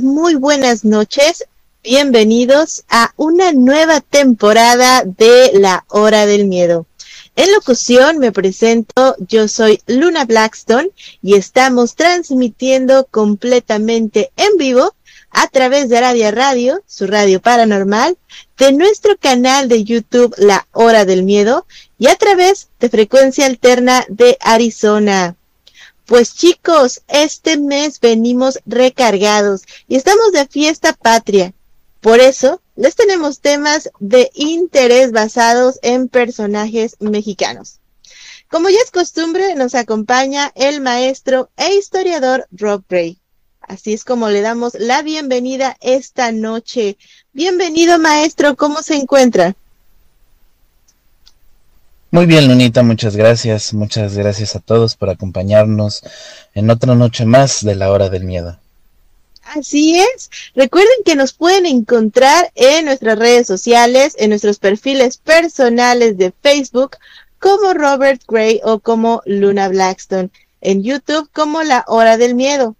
Muy buenas noches. Bienvenidos a una nueva temporada de La Hora del Miedo. En locución me presento, yo soy Luna Blackstone y estamos transmitiendo completamente en vivo a través de Radio Radio, su radio paranormal, de nuestro canal de YouTube La Hora del Miedo y a través de frecuencia alterna de Arizona. Pues chicos, este mes venimos recargados y estamos de fiesta patria. Por eso les tenemos temas de interés basados en personajes mexicanos. Como ya es costumbre, nos acompaña el maestro e historiador Rob Gray. Así es como le damos la bienvenida esta noche. Bienvenido maestro, ¿cómo se encuentra? Muy bien, Lunita, muchas gracias. Muchas gracias a todos por acompañarnos en otra noche más de la hora del miedo. Así es. Recuerden que nos pueden encontrar en nuestras redes sociales, en nuestros perfiles personales de Facebook, como Robert Gray o como Luna Blackstone, en YouTube como La Hora del Miedo.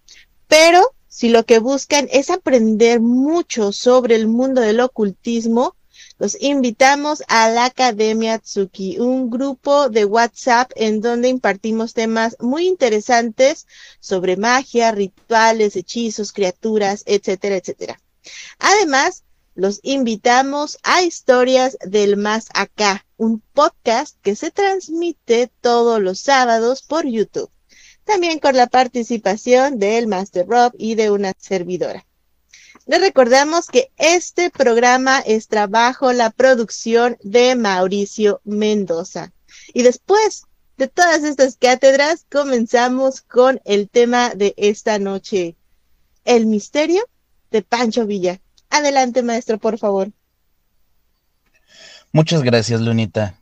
Pero si lo que buscan es aprender mucho sobre el mundo del ocultismo, los invitamos a la Academia Tsuki, un grupo de WhatsApp en donde impartimos temas muy interesantes sobre magia, rituales, hechizos, criaturas, etcétera, etcétera. Además, los invitamos a Historias del Más Acá, un podcast que se transmite todos los sábados por YouTube. También con la participación del Master Rob y de una servidora. Les recordamos que este programa está bajo la producción de Mauricio Mendoza. Y después de todas estas cátedras, comenzamos con el tema de esta noche, el misterio de Pancho Villa. Adelante, maestro, por favor. Muchas gracias, Lunita.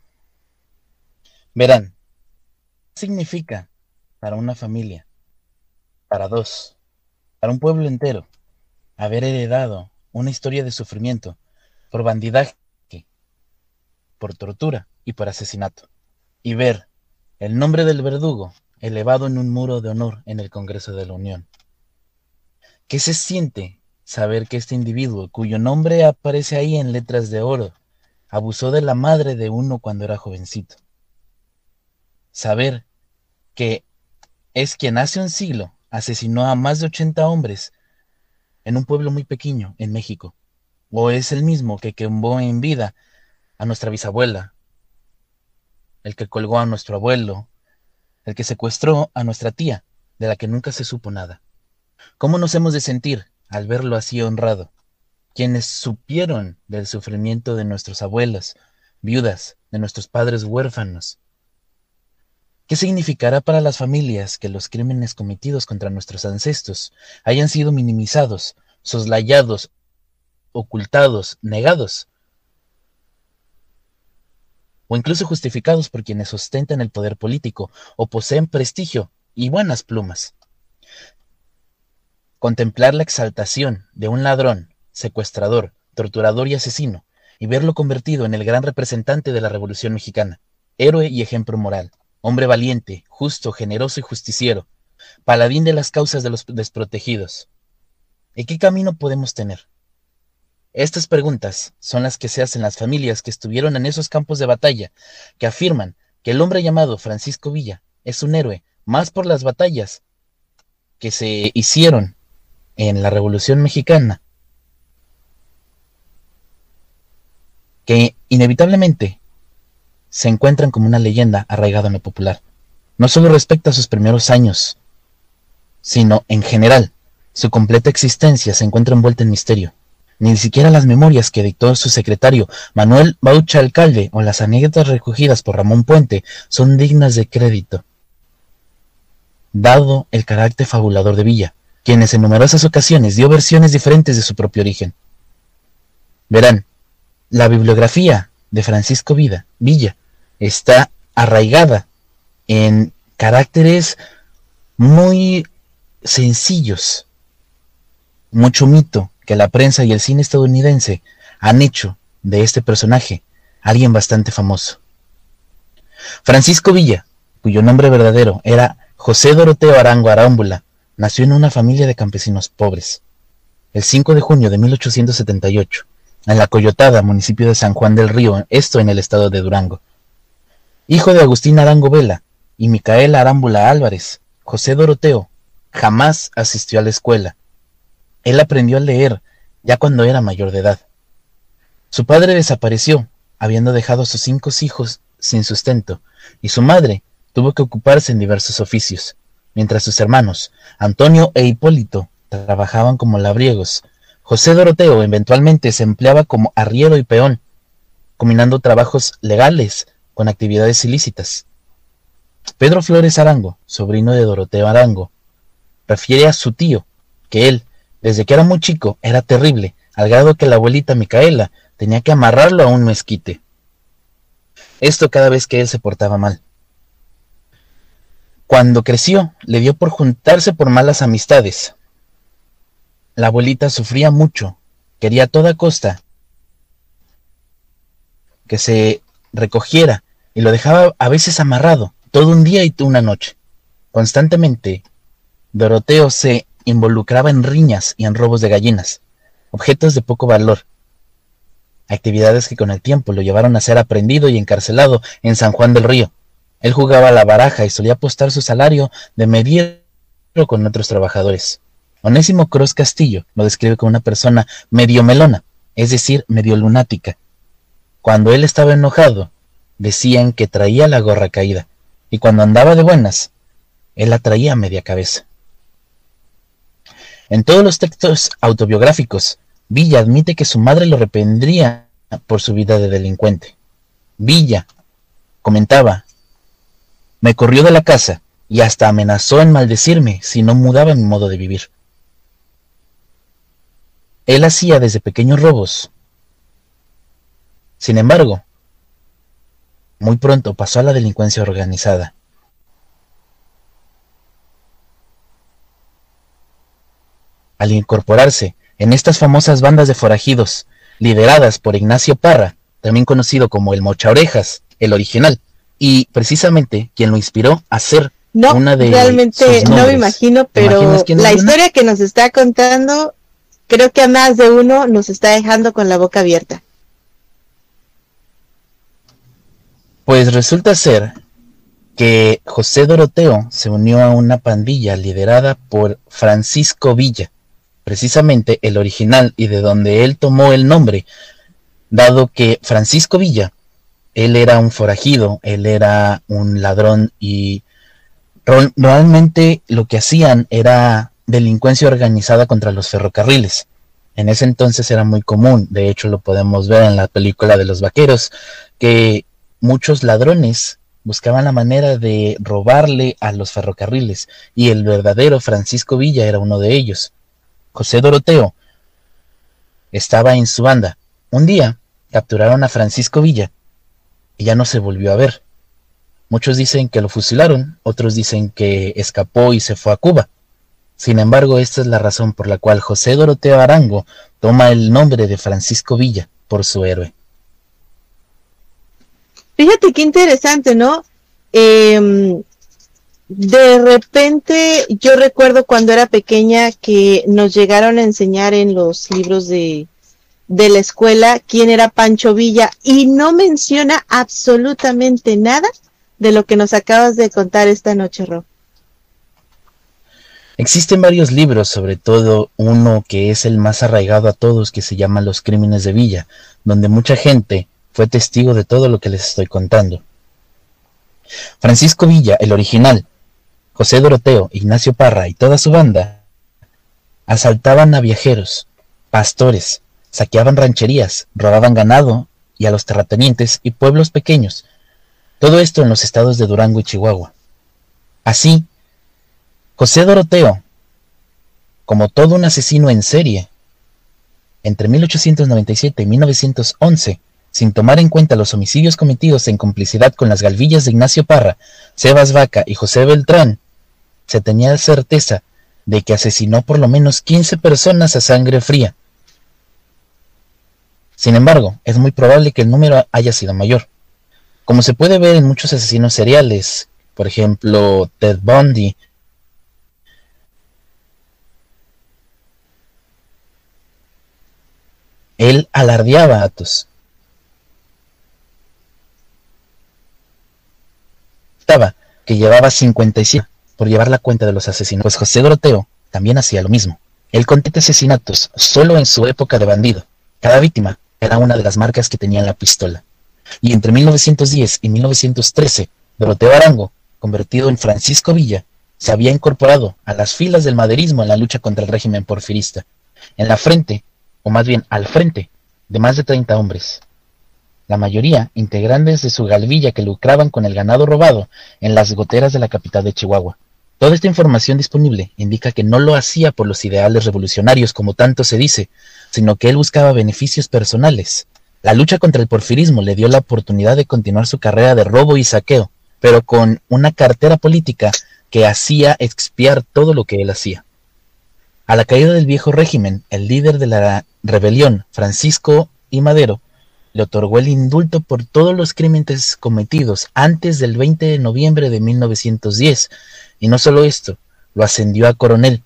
Verán, ¿qué significa para una familia, para dos, para un pueblo entero, haber heredado una historia de sufrimiento por bandidaje, por tortura y por asesinato, y ver el nombre del verdugo elevado en un muro de honor en el Congreso de la Unión. ¿Qué se siente saber que este individuo, cuyo nombre aparece ahí en letras de oro, abusó de la madre de uno cuando era jovencito? Saber que es quien hace un siglo asesinó a más de 80 hombres en un pueblo muy pequeño en México. O es el mismo que quemó en vida a nuestra bisabuela, el que colgó a nuestro abuelo, el que secuestró a nuestra tía, de la que nunca se supo nada. ¿Cómo nos hemos de sentir al verlo así honrado? Quienes supieron del sufrimiento de nuestros abuelos, viudas, de nuestros padres huérfanos. ¿Qué significará para las familias que los crímenes cometidos contra nuestros ancestros hayan sido minimizados, soslayados, ocultados, negados? O incluso justificados por quienes ostentan el poder político o poseen prestigio y buenas plumas. Contemplar la exaltación de un ladrón, secuestrador, torturador y asesino, y verlo convertido en el gran representante de la Revolución Mexicana, héroe y ejemplo moral hombre valiente, justo, generoso y justiciero, paladín de las causas de los desprotegidos. ¿Y qué camino podemos tener? Estas preguntas son las que se hacen las familias que estuvieron en esos campos de batalla, que afirman que el hombre llamado Francisco Villa es un héroe más por las batallas que se hicieron en la Revolución Mexicana, que inevitablemente se encuentran como una leyenda arraigada en lo popular, no solo respecto a sus primeros años, sino en general, su completa existencia se encuentra envuelta en misterio. Ni siquiera las memorias que dictó su secretario Manuel Baucha Alcalde o las anécdotas recogidas por Ramón Puente son dignas de crédito. Dado el carácter fabulador de Villa, quienes en numerosas ocasiones dio versiones diferentes de su propio origen. Verán, la bibliografía de Francisco Vida, Villa está arraigada en caracteres muy sencillos, mucho mito que la prensa y el cine estadounidense han hecho de este personaje alguien bastante famoso. Francisco Villa, cuyo nombre verdadero era José Doroteo Arango Arámbula, nació en una familia de campesinos pobres. El 5 de junio de 1878, en la Coyotada, municipio de San Juan del Río, esto en el estado de Durango. Hijo de Agustín Arango Vela y Micaela Arámbula Álvarez, José Doroteo jamás asistió a la escuela él aprendió a leer ya cuando era mayor de edad. Su padre desapareció, habiendo dejado a sus cinco hijos sin sustento, y su madre tuvo que ocuparse en diversos oficios, mientras sus hermanos, Antonio e Hipólito, trabajaban como labriegos. José Doroteo eventualmente se empleaba como arriero y peón, combinando trabajos legales con actividades ilícitas. Pedro Flores Arango, sobrino de Doroteo Arango, refiere a su tío que él, desde que era muy chico, era terrible, al grado que la abuelita Micaela tenía que amarrarlo a un mezquite. Esto cada vez que él se portaba mal. Cuando creció, le dio por juntarse por malas amistades. La abuelita sufría mucho, quería a toda costa que se recogiera y lo dejaba a veces amarrado, todo un día y una noche. Constantemente, Doroteo se involucraba en riñas y en robos de gallinas, objetos de poco valor, actividades que con el tiempo lo llevaron a ser aprendido y encarcelado en San Juan del Río. Él jugaba a la baraja y solía apostar su salario de medir con otros trabajadores. Onésimo Cross Castillo lo describe como una persona medio melona, es decir, medio lunática. Cuando él estaba enojado, decían que traía la gorra caída, y cuando andaba de buenas, él la traía a media cabeza. En todos los textos autobiográficos, Villa admite que su madre lo reprendería por su vida de delincuente. Villa comentaba, me corrió de la casa y hasta amenazó en maldecirme si no mudaba mi modo de vivir. Él hacía desde pequeños robos. Sin embargo, muy pronto pasó a la delincuencia organizada. al incorporarse en estas famosas bandas de forajidos, lideradas por Ignacio Parra, también conocido como el Mocha Orejas, el original, y precisamente quien lo inspiró a ser no, una de realmente no me imagino, pero la historia que nos está contando, creo que a más de uno nos está dejando con la boca abierta. Pues resulta ser que José Doroteo se unió a una pandilla liderada por Francisco Villa, precisamente el original y de donde él tomó el nombre, dado que Francisco Villa, él era un forajido, él era un ladrón y realmente lo que hacían era delincuencia organizada contra los ferrocarriles. En ese entonces era muy común, de hecho lo podemos ver en la película de los vaqueros, que muchos ladrones buscaban la manera de robarle a los ferrocarriles y el verdadero Francisco Villa era uno de ellos. José Doroteo estaba en su banda. Un día capturaron a Francisco Villa y ya no se volvió a ver. Muchos dicen que lo fusilaron, otros dicen que escapó y se fue a Cuba. Sin embargo, esta es la razón por la cual José Doroteo Arango toma el nombre de Francisco Villa por su héroe. Fíjate qué interesante, ¿no? Em, de repente yo recuerdo cuando era pequeña que nos llegaron a enseñar en los libros de, de la escuela quién era Pancho Villa y no menciona absolutamente nada de lo que nos acabas de contar esta noche, Rob. Existen varios libros, sobre todo uno que es el más arraigado a todos, que se llama Los Crímenes de Villa, donde mucha gente fue testigo de todo lo que les estoy contando. Francisco Villa, el original, José Doroteo, Ignacio Parra y toda su banda asaltaban a viajeros, pastores, saqueaban rancherías, robaban ganado y a los terratenientes y pueblos pequeños. Todo esto en los estados de Durango y Chihuahua. Así, José Doroteo, como todo un asesino en serie, entre 1897 y 1911, sin tomar en cuenta los homicidios cometidos en complicidad con las galvillas de Ignacio Parra, Sebas Vaca y José Beltrán, se tenía certeza de que asesinó por lo menos 15 personas a sangre fría. Sin embargo, es muy probable que el número haya sido mayor. Como se puede ver en muchos asesinos seriales, por ejemplo, Ted Bundy, él alardeaba a que llevaba 57 por llevar la cuenta de los asesinos, pues José Doroteo también hacía lo mismo. Él contó asesinatos solo en su época de bandido. Cada víctima era una de las marcas que tenía en la pistola. Y entre 1910 y 1913, Doroteo Arango, convertido en Francisco Villa, se había incorporado a las filas del maderismo en la lucha contra el régimen porfirista, en la frente, o más bien al frente, de más de 30 hombres la mayoría integrantes de su galvilla que lucraban con el ganado robado en las goteras de la capital de Chihuahua. Toda esta información disponible indica que no lo hacía por los ideales revolucionarios como tanto se dice, sino que él buscaba beneficios personales. La lucha contra el porfirismo le dio la oportunidad de continuar su carrera de robo y saqueo, pero con una cartera política que hacía expiar todo lo que él hacía. A la caída del viejo régimen, el líder de la rebelión, Francisco y Madero, le otorgó el indulto por todos los crímenes cometidos antes del 20 de noviembre de 1910, y no solo esto, lo ascendió a coronel,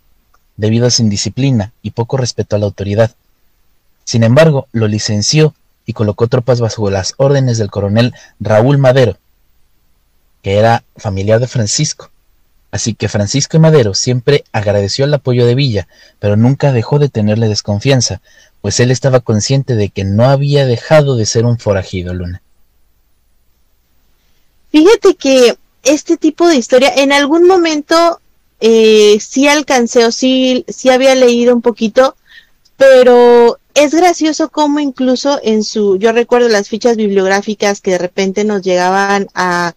debido a su indisciplina y poco respeto a la autoridad. Sin embargo, lo licenció y colocó tropas bajo las órdenes del coronel Raúl Madero, que era familiar de Francisco. Así que Francisco y Madero siempre agradeció el apoyo de Villa, pero nunca dejó de tenerle desconfianza, pues él estaba consciente de que no había dejado de ser un forajido, Luna. Fíjate que este tipo de historia, en algún momento eh, sí alcancé o sí, sí había leído un poquito, pero es gracioso como incluso en su, yo recuerdo las fichas bibliográficas que de repente nos llegaban a,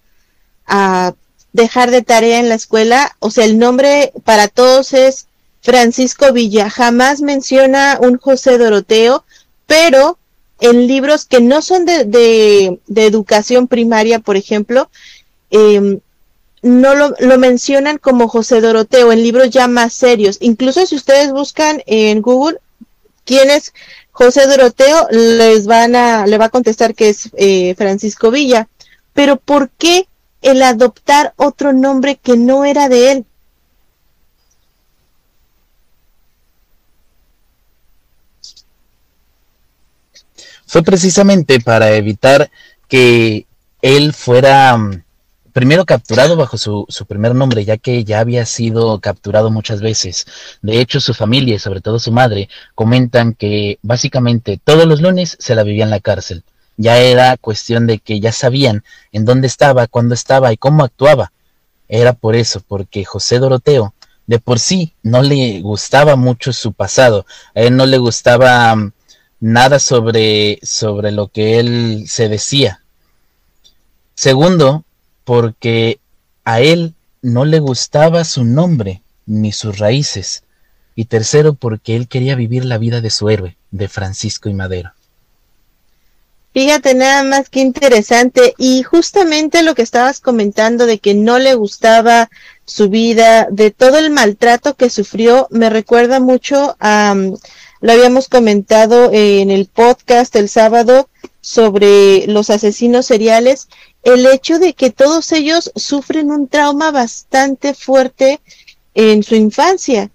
a dejar de tarea en la escuela, o sea, el nombre para todos es Francisco Villa jamás menciona un José Doroteo, pero en libros que no son de, de, educación primaria, por ejemplo, em, no lo, lo, mencionan como José Doroteo en libros ya más serios. Incluso si ustedes buscan en Google quién es José Doroteo, les van a, le va a contestar que es eh, Francisco Villa. Pero ¿por qué el adoptar otro nombre que no era de él? Fue precisamente para evitar que él fuera mm, primero capturado bajo su, su, primer nombre, ya que ya había sido capturado muchas veces. De hecho, su familia y sobre todo su madre comentan que básicamente todos los lunes se la vivía en la cárcel. Ya era cuestión de que ya sabían en dónde estaba, cuándo estaba y cómo actuaba. Era por eso, porque José Doroteo de por sí no le gustaba mucho su pasado, a él no le gustaba mm, nada sobre, sobre lo que él se decía. Segundo, porque a él no le gustaba su nombre ni sus raíces. Y tercero, porque él quería vivir la vida de su héroe, de Francisco y Madero. Fíjate nada más que interesante. Y justamente lo que estabas comentando de que no le gustaba su vida, de todo el maltrato que sufrió, me recuerda mucho a lo habíamos comentado en el podcast el sábado sobre los asesinos seriales. el hecho de que todos ellos sufren un trauma bastante fuerte en su infancia.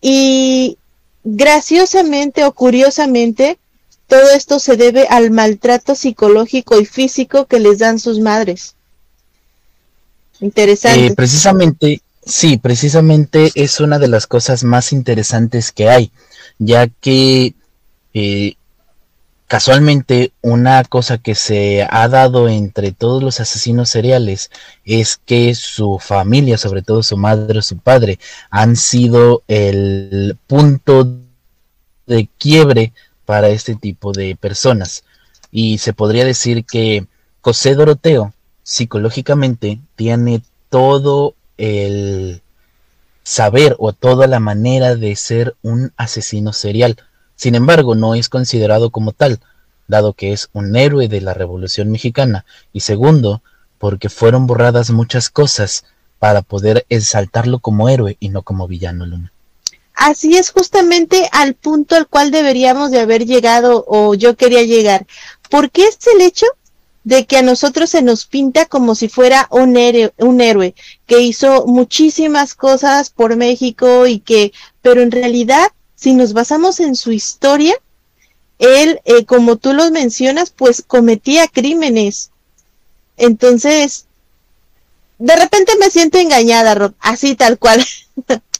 Y graciosamente o curiosamente, todo esto se debe al maltrato psicológico y físico que les dan sus madres. Interesante. Eh, precisamente, sí, precisamente es una de las cosas más interesantes que hay, ya que eh, casualmente una cosa que se ha dado entre todos los asesinos seriales es que su familia, sobre todo su madre o su padre, han sido el punto de quiebre para este tipo de personas. Y se podría decir que José Doroteo psicológicamente tiene todo el saber o toda la manera de ser un asesino serial. Sin embargo, no es considerado como tal, dado que es un héroe de la Revolución Mexicana. Y segundo, porque fueron borradas muchas cosas para poder exaltarlo como héroe y no como villano, Luna. Así es justamente al punto al cual deberíamos de haber llegado o yo quería llegar. ¿Por qué es el hecho de que a nosotros se nos pinta como si fuera un héroe, un héroe que hizo muchísimas cosas por México y que, pero en realidad, si nos basamos en su historia, él, eh, como tú los mencionas, pues cometía crímenes. Entonces, de repente me siento engañada, así tal cual.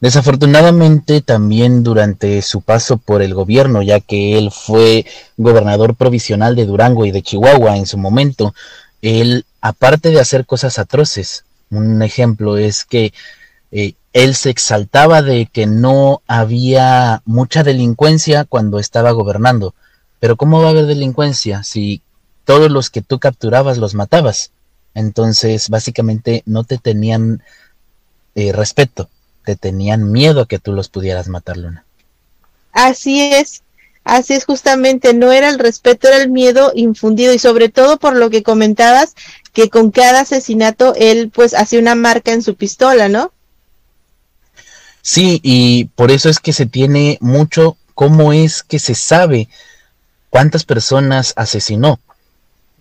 Desafortunadamente también durante su paso por el gobierno, ya que él fue gobernador provisional de Durango y de Chihuahua en su momento, él, aparte de hacer cosas atroces, un ejemplo es que eh, él se exaltaba de que no había mucha delincuencia cuando estaba gobernando. Pero ¿cómo va a haber delincuencia si todos los que tú capturabas los matabas? Entonces, básicamente no te tenían eh, respeto te tenían miedo a que tú los pudieras matar, Luna. Así es, así es justamente, no era el respeto, era el miedo infundido y sobre todo por lo que comentabas, que con cada asesinato él pues hacía una marca en su pistola, ¿no? Sí, y por eso es que se tiene mucho cómo es que se sabe cuántas personas asesinó.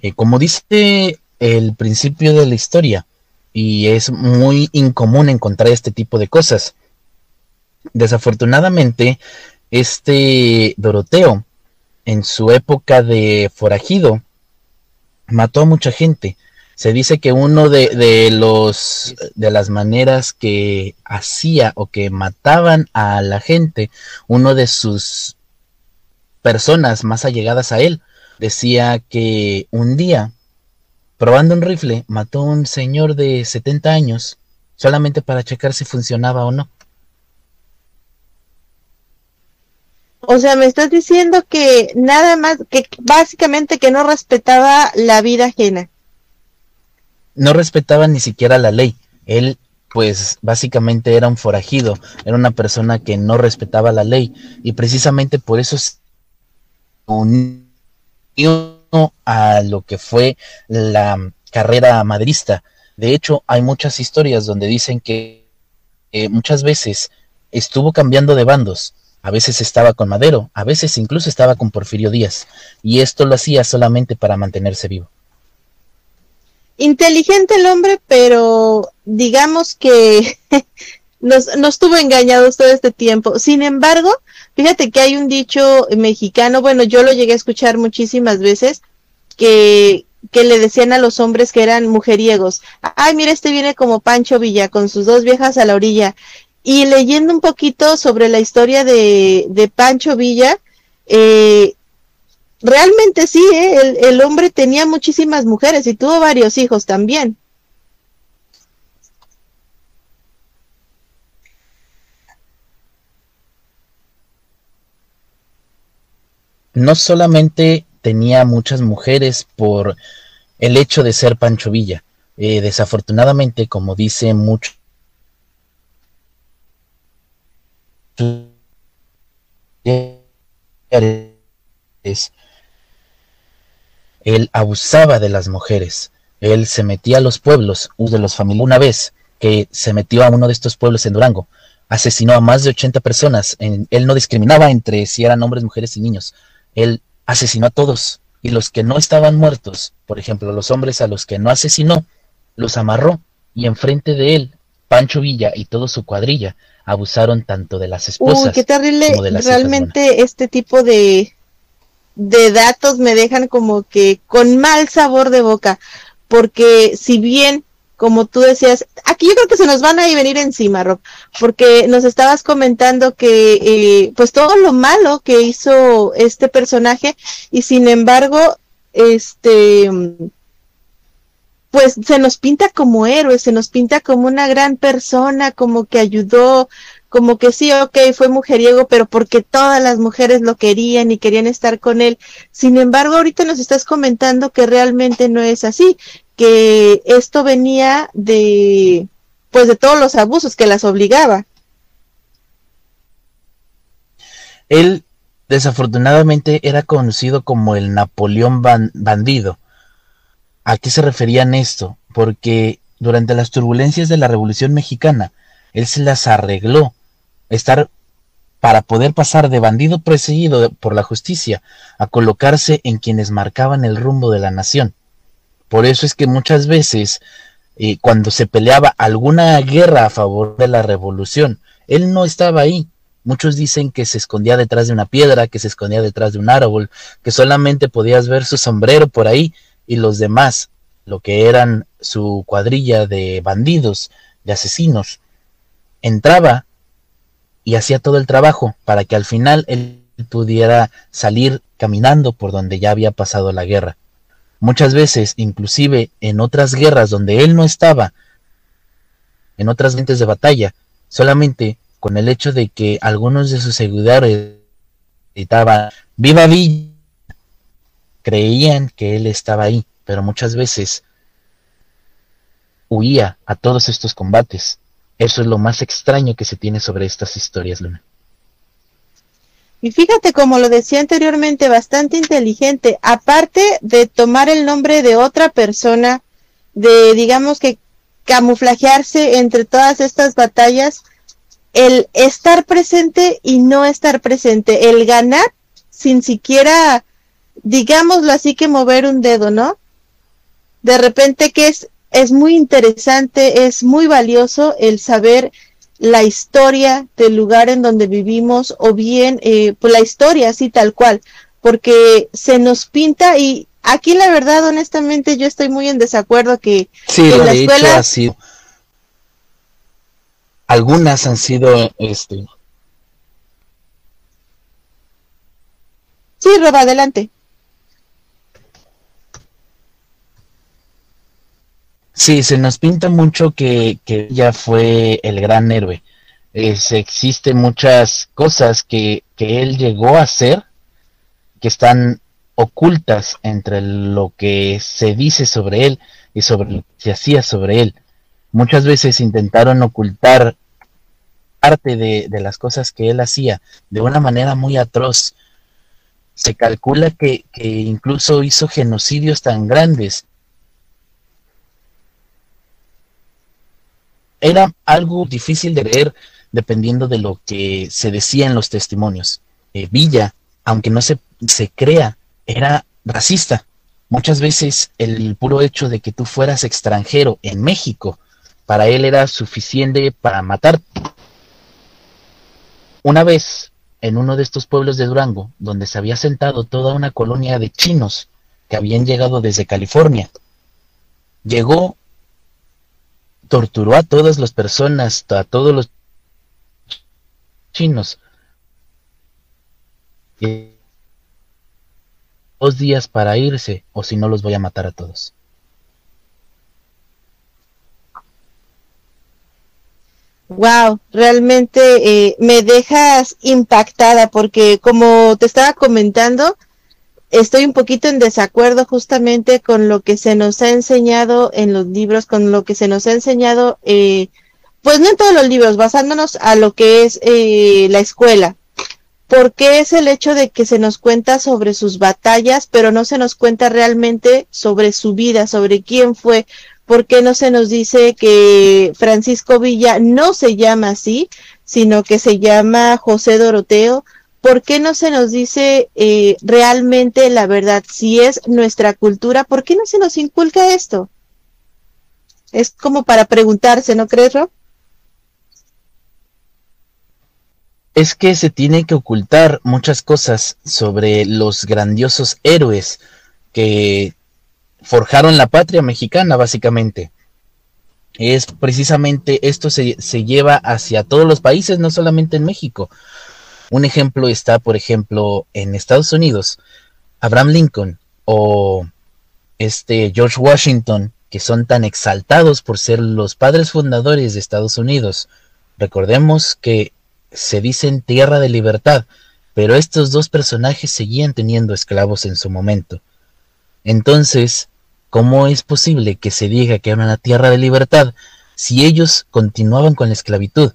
Eh, como dice el principio de la historia, y es muy incomún encontrar este tipo de cosas. Desafortunadamente, este Doroteo, en su época de forajido, mató a mucha gente. Se dice que uno de, de, los de las maneras que hacía o que mataban a la gente, uno de sus personas más allegadas a él, decía que un día Probando un rifle, mató a un señor de 70 años solamente para checar si funcionaba o no. O sea, me estás diciendo que nada más, que básicamente que no respetaba la vida ajena. No respetaba ni siquiera la ley. Él, pues, básicamente era un forajido, era una persona que no respetaba la ley y precisamente por eso se unió a lo que fue la carrera madrista. De hecho, hay muchas historias donde dicen que muchas veces estuvo cambiando de bandos. A veces estaba con Madero, a veces incluso estaba con Porfirio Díaz. Y esto lo hacía solamente para mantenerse vivo. Inteligente el hombre, pero digamos que nos, nos tuvo engañados todo este tiempo. Sin embargo, Fíjate que hay un dicho mexicano, bueno, yo lo llegué a escuchar muchísimas veces, que, que le decían a los hombres que eran mujeriegos, ay, mira, este viene como Pancho Villa, con sus dos viejas a la orilla. Y leyendo un poquito sobre la historia de, de Pancho Villa, eh, realmente sí, ¿eh? el, el hombre tenía muchísimas mujeres y tuvo varios hijos también. No solamente tenía muchas mujeres por el hecho de ser Pancho Villa, eh, desafortunadamente, como dice mucho, él abusaba de las mujeres, él se metía a los pueblos, de los familiares, una vez que se metió a uno de estos pueblos en Durango, asesinó a más de 80 personas, él no discriminaba entre si eran hombres, mujeres y niños, él asesinó a todos. Y los que no estaban muertos, por ejemplo, los hombres a los que no asesinó, los amarró. Y enfrente de él, Pancho Villa y toda su cuadrilla abusaron tanto de las esposas Uy, qué terrible. como de las hijas, Realmente este tipo de, de datos me dejan como que con mal sabor de boca, porque si bien, como tú decías, aquí yo creo que se nos van a venir encima, Rob, porque nos estabas comentando que eh, pues todo lo malo que hizo este personaje y sin embargo, este pues se nos pinta como héroe, se nos pinta como una gran persona, como que ayudó, como que sí, ok, fue mujeriego, pero porque todas las mujeres lo querían y querían estar con él. Sin embargo, ahorita nos estás comentando que realmente no es así, que esto venía de, pues de todos los abusos que las obligaba. Él desafortunadamente era conocido como el Napoleón ban bandido. ¿A qué se referían esto? Porque durante las turbulencias de la Revolución Mexicana, él se las arregló estar para poder pasar de bandido perseguido por la justicia a colocarse en quienes marcaban el rumbo de la nación. Por eso es que muchas veces eh, cuando se peleaba alguna guerra a favor de la revolución, él no estaba ahí. Muchos dicen que se escondía detrás de una piedra, que se escondía detrás de un árbol, que solamente podías ver su sombrero por ahí y los demás, lo que eran su cuadrilla de bandidos, de asesinos, entraba y hacía todo el trabajo para que al final él pudiera salir caminando por donde ya había pasado la guerra. Muchas veces, inclusive en otras guerras donde él no estaba, en otras mentes de batalla, solamente con el hecho de que algunos de sus seguidores gritaban ¡Viva Villa! Creían que él estaba ahí, pero muchas veces huía a todos estos combates. Eso es lo más extraño que se tiene sobre estas historias, Luna. Y fíjate, como lo decía anteriormente, bastante inteligente. Aparte de tomar el nombre de otra persona, de digamos que camuflajearse entre todas estas batallas, el estar presente y no estar presente, el ganar sin siquiera, digámoslo así, que mover un dedo, ¿no? De repente que es, es muy interesante, es muy valioso el saber la historia del lugar en donde vivimos o bien eh, pues la historia así tal cual, porque se nos pinta y aquí la verdad honestamente yo estoy muy en desacuerdo que, sí, en la de hecho ha sido algunas han sido este Sí, Roba, adelante. Sí, se nos pinta mucho que, que ella fue el gran héroe. Es, existen muchas cosas que, que él llegó a hacer que están ocultas entre lo que se dice sobre él y sobre lo que se hacía sobre él. Muchas veces intentaron ocultar parte de, de las cosas que él hacía de una manera muy atroz. Se calcula que, que incluso hizo genocidios tan grandes era algo difícil de leer dependiendo de lo que se decía en los testimonios. Eh, Villa, aunque no se, se crea, era racista. Muchas veces el puro hecho de que tú fueras extranjero en México, para él era suficiente para matar. Una vez, en uno de estos pueblos de Durango, donde se había sentado toda una colonia de chinos que habían llegado desde California, llegó torturó a todas las personas, a todos los chinos. Dos días para irse, o si no los voy a matar a todos. Wow, realmente eh, me dejas impactada porque como te estaba comentando, estoy un poquito en desacuerdo justamente con lo que se nos ha enseñado en los libros, con lo que se nos ha enseñado, eh, pues no en todos los libros, basándonos a lo que es eh, la escuela. Porque es el hecho de que se nos cuenta sobre sus batallas, pero no se nos cuenta realmente sobre su vida, sobre quién fue, ¿Por qué no se nos dice que Francisco Villa no se llama así, sino que se llama José Doroteo? ¿Por qué no se nos dice eh, realmente la verdad? Si es nuestra cultura, ¿por qué no se nos inculca esto? Es como para preguntarse, ¿no crees, Rob? Es que se tiene que ocultar muchas cosas sobre los grandiosos héroes que forjaron la patria mexicana, básicamente. Es precisamente esto se, se lleva hacia todos los países, no solamente en México. Un ejemplo está, por ejemplo, en Estados Unidos, Abraham Lincoln o este George Washington, que son tan exaltados por ser los padres fundadores de Estados Unidos. Recordemos que se dicen tierra de libertad, pero estos dos personajes seguían teniendo esclavos en su momento. Entonces, ¿cómo es posible que se diga que era una tierra de libertad si ellos continuaban con la esclavitud?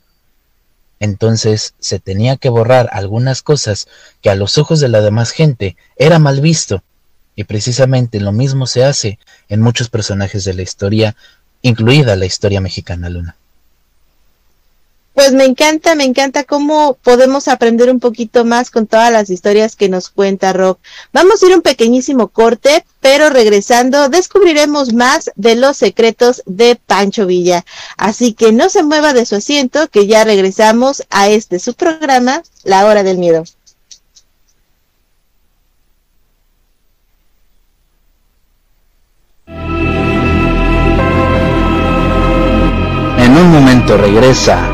Entonces se tenía que borrar algunas cosas que a los ojos de la demás gente era mal visto. Y precisamente lo mismo se hace en muchos personajes de la historia, incluida la historia mexicana, Luna. Pues me encanta, me encanta cómo podemos aprender un poquito más con todas las historias que nos cuenta Rock. Vamos a ir un pequeñísimo corte, pero regresando descubriremos más de los secretos de Pancho Villa. Así que no se mueva de su asiento, que ya regresamos a este su programa, La Hora del Miedo. En un momento regresa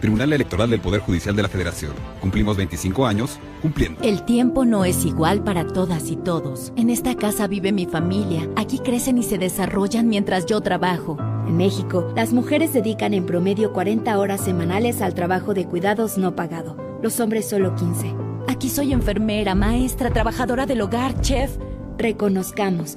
Tribunal Electoral del Poder Judicial de la Federación. Cumplimos 25 años cumpliendo. El tiempo no es igual para todas y todos. En esta casa vive mi familia. Aquí crecen y se desarrollan mientras yo trabajo. En México, las mujeres dedican en promedio 40 horas semanales al trabajo de cuidados no pagado. Los hombres solo 15. Aquí soy enfermera, maestra, trabajadora del hogar, chef. Reconozcamos,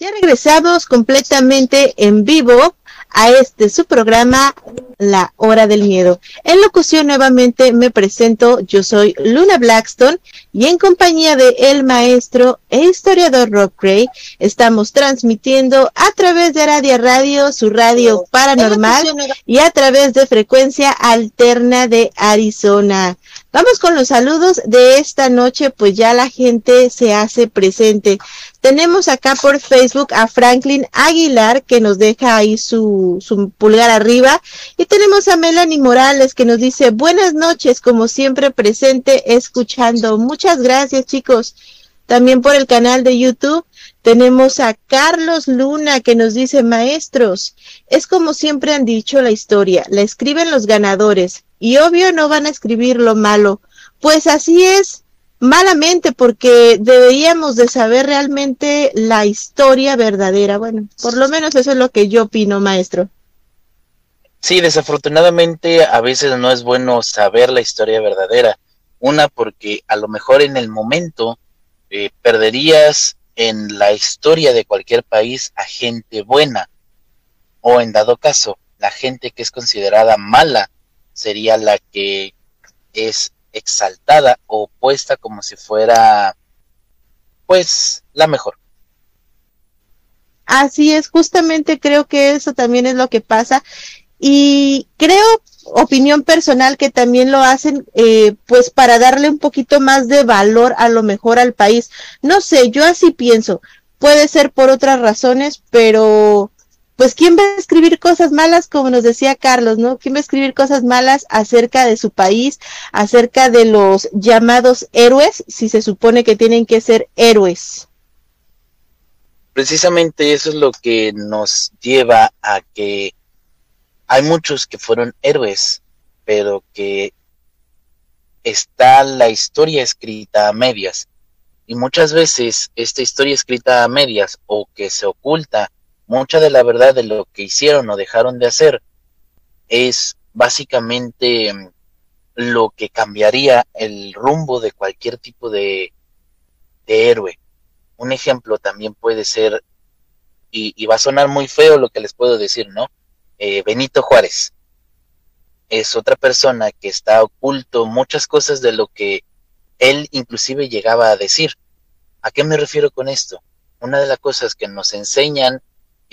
Ya regresamos completamente en vivo a este su programa La Hora del Miedo. En locución nuevamente me presento, yo soy Luna Blackstone y en compañía de el maestro e historiador Rob Gray estamos transmitiendo a través de Radio Radio, su radio paranormal y a través de frecuencia alterna de Arizona. Vamos con los saludos de esta noche, pues ya la gente se hace presente. Tenemos acá por Facebook a Franklin Aguilar que nos deja ahí su, su pulgar arriba y tenemos a Melanie Morales que nos dice buenas noches, como siempre presente escuchando. Muchas gracias chicos. También por el canal de YouTube tenemos a Carlos Luna que nos dice maestros, es como siempre han dicho la historia, la escriben los ganadores y obvio no van a escribir lo malo. Pues así es, malamente, porque deberíamos de saber realmente la historia verdadera. Bueno, por lo menos eso es lo que yo opino, maestro. Sí, desafortunadamente a veces no es bueno saber la historia verdadera. Una, porque a lo mejor en el momento eh, perderías en la historia de cualquier país a gente buena. O en dado caso, la gente que es considerada mala sería la que es exaltada o puesta como si fuera, pues, la mejor. Así es, justamente creo que eso también es lo que pasa. Y creo, opinión personal, que también lo hacen eh, pues para darle un poquito más de valor a lo mejor al país. No sé, yo así pienso. Puede ser por otras razones, pero pues quién va a escribir cosas malas, como nos decía Carlos, ¿no? ¿Quién va a escribir cosas malas acerca de su país, acerca de los llamados héroes, si se supone que tienen que ser héroes? Precisamente eso es lo que nos lleva a que hay muchos que fueron héroes, pero que está la historia escrita a medias. Y muchas veces esta historia escrita a medias o que se oculta mucha de la verdad de lo que hicieron o dejaron de hacer es básicamente mm, lo que cambiaría el rumbo de cualquier tipo de, héroe. Un ejemplo también puede ser, y, va a sonar muy feo lo que les puedo decir, ¿no? Eh, Benito Juárez es otra persona que está oculto muchas cosas de lo que él inclusive llegaba a decir. ¿A qué me refiero con esto? Una de las cosas que nos enseñan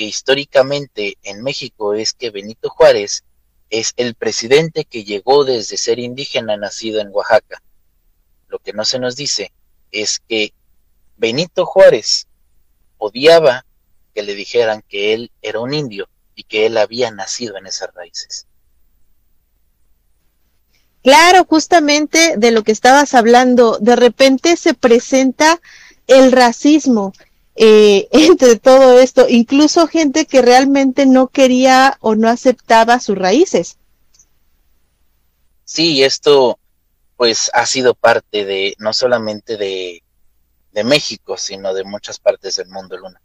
históricamente en México es que Benito Juárez es el presidente que llegó desde ser indígena nacido en Oaxaca. Lo que no se nos dice es que Benito Juárez odiaba que le dijeran que él era un indio y que él había nacido en esas raíces. Claro, justamente de lo que estabas hablando, de repente se presenta el racismo, eh, entre todo esto, incluso gente que realmente no quería o no aceptaba sus raíces. Sí, esto pues ha sido parte de no solamente de, de México, sino de muchas partes del mundo, Luna.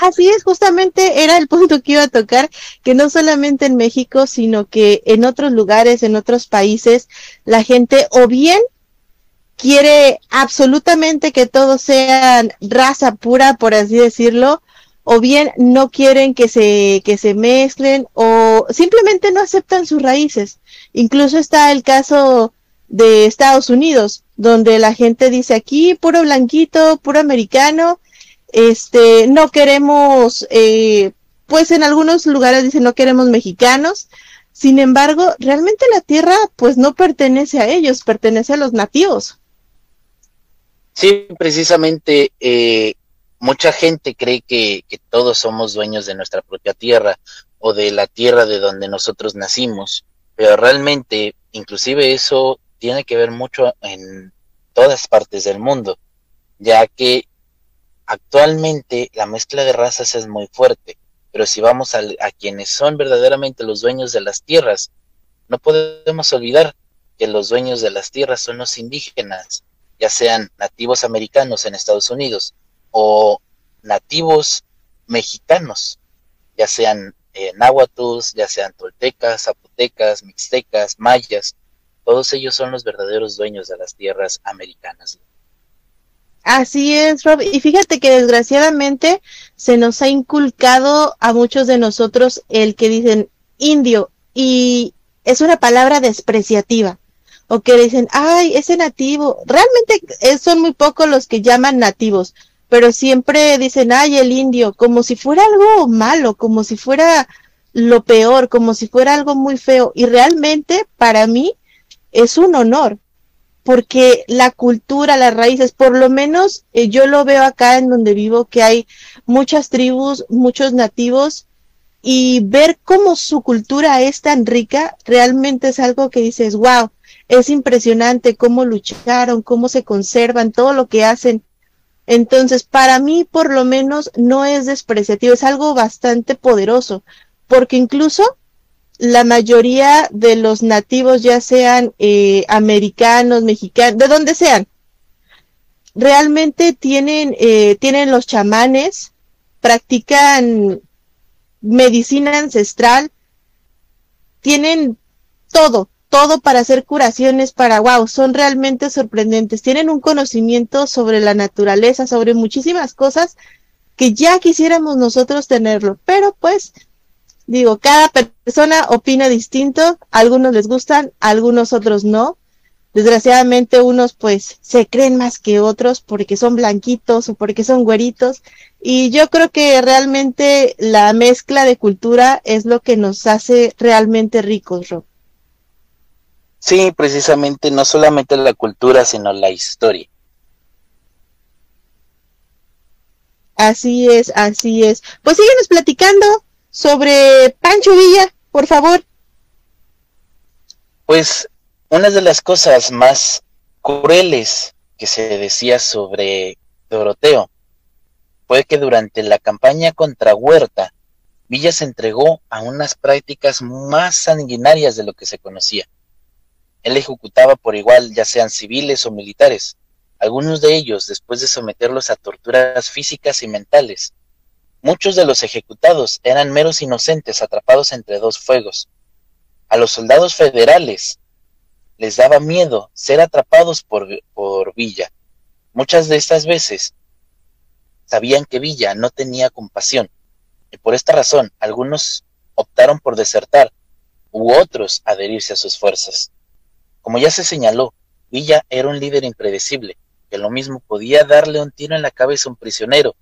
Así es, justamente era el punto que iba a tocar, que no solamente en México, sino que en otros lugares, en otros países, la gente o bien quiere absolutamente que todos sean raza pura, por así decirlo, o bien no quieren que se, que se mezclen o simplemente no aceptan sus raíces. Incluso está el caso de Estados Unidos, donde la gente dice aquí puro blanquito, puro americano, este, no queremos, eh, pues en algunos lugares dicen no queremos mexicanos, sin embargo, realmente la tierra pues no pertenece a ellos, pertenece a los nativos. Sí, precisamente eh, mucha gente cree que, todos somos dueños de nuestra propia tierra o de la tierra de donde nosotros nacimos, pero realmente inclusive eso tiene que ver mucho en todas partes del mundo, ya que actualmente la mezcla de razas es muy fuerte, pero si vamos a quienes son verdaderamente los dueños de las tierras, no podemos olvidar que los dueños de las tierras son los indígenas, ya sean nativos americanos en Estados Unidos o nativos mexicanos, ya sean eh, ya sean toltecas, zapotecas, mixtecas, mayas, todos ellos son los verdaderos dueños de las tierras americanas. Así es, Rob. Y fíjate que desgraciadamente se nos ha inculcado a muchos de nosotros el que dicen indio y es una palabra despreciativa o que dicen, ay, ese nativo. Realmente son muy pocos los que llaman nativos, pero siempre dicen, ay, el indio, como si fuera algo malo, como si fuera lo peor, como si fuera algo muy feo. Y realmente para mí es un honor, porque la cultura, las raíces, por lo menos eh, yo lo veo acá en donde vivo, que hay muchas tribus, muchos nativos, y ver cómo su cultura es tan rica, realmente es algo que dices, wow, es impresionante cómo lucharon, cómo se conservan, todo lo que hacen. Entonces, para mí, por lo menos, no es despreciativo, es algo bastante poderoso, porque incluso la mayoría de los nativos, ya sean eh, americanos, mexicanos, de donde sean, realmente tienen, eh, tienen los chamanes, practican medicina ancestral, tienen todo, todo para hacer curaciones para wow, son realmente sorprendentes, tienen un conocimiento sobre la naturaleza, sobre muchísimas cosas que ya quisiéramos nosotros tenerlo, pero pues digo, cada persona opina distinto, algunos les gustan, algunos otros no. Desgraciadamente unos pues se creen más que otros porque son blanquitos o porque son güeritos y yo creo que realmente la mezcla de cultura es lo que nos hace realmente ricos, Rob. Sí, precisamente no solamente la cultura, sino la historia. Así es, así es. Pues síguenos platicando sobre Pancho Villa, por favor. Pues una de las cosas más crueles que se decía sobre Doroteo fue que durante la campaña contra Huerta, Villa se entregó a unas prácticas más sanguinarias de lo que se conocía. Él ejecutaba por igual, ya sean civiles o militares, algunos de ellos después de someterlos a torturas físicas y mentales. Muchos de los ejecutados eran meros inocentes atrapados entre dos fuegos. A los soldados federales les daba miedo ser atrapados por, Villa. Muchas de estas veces sabían que Villa no tenía compasión, y por esta razón algunos optaron por desertar, u otros adherirse a sus fuerzas. Como ya se señaló, Villa era un líder impredecible, que lo mismo podía darle un tiro en la cabeza a un prisionero,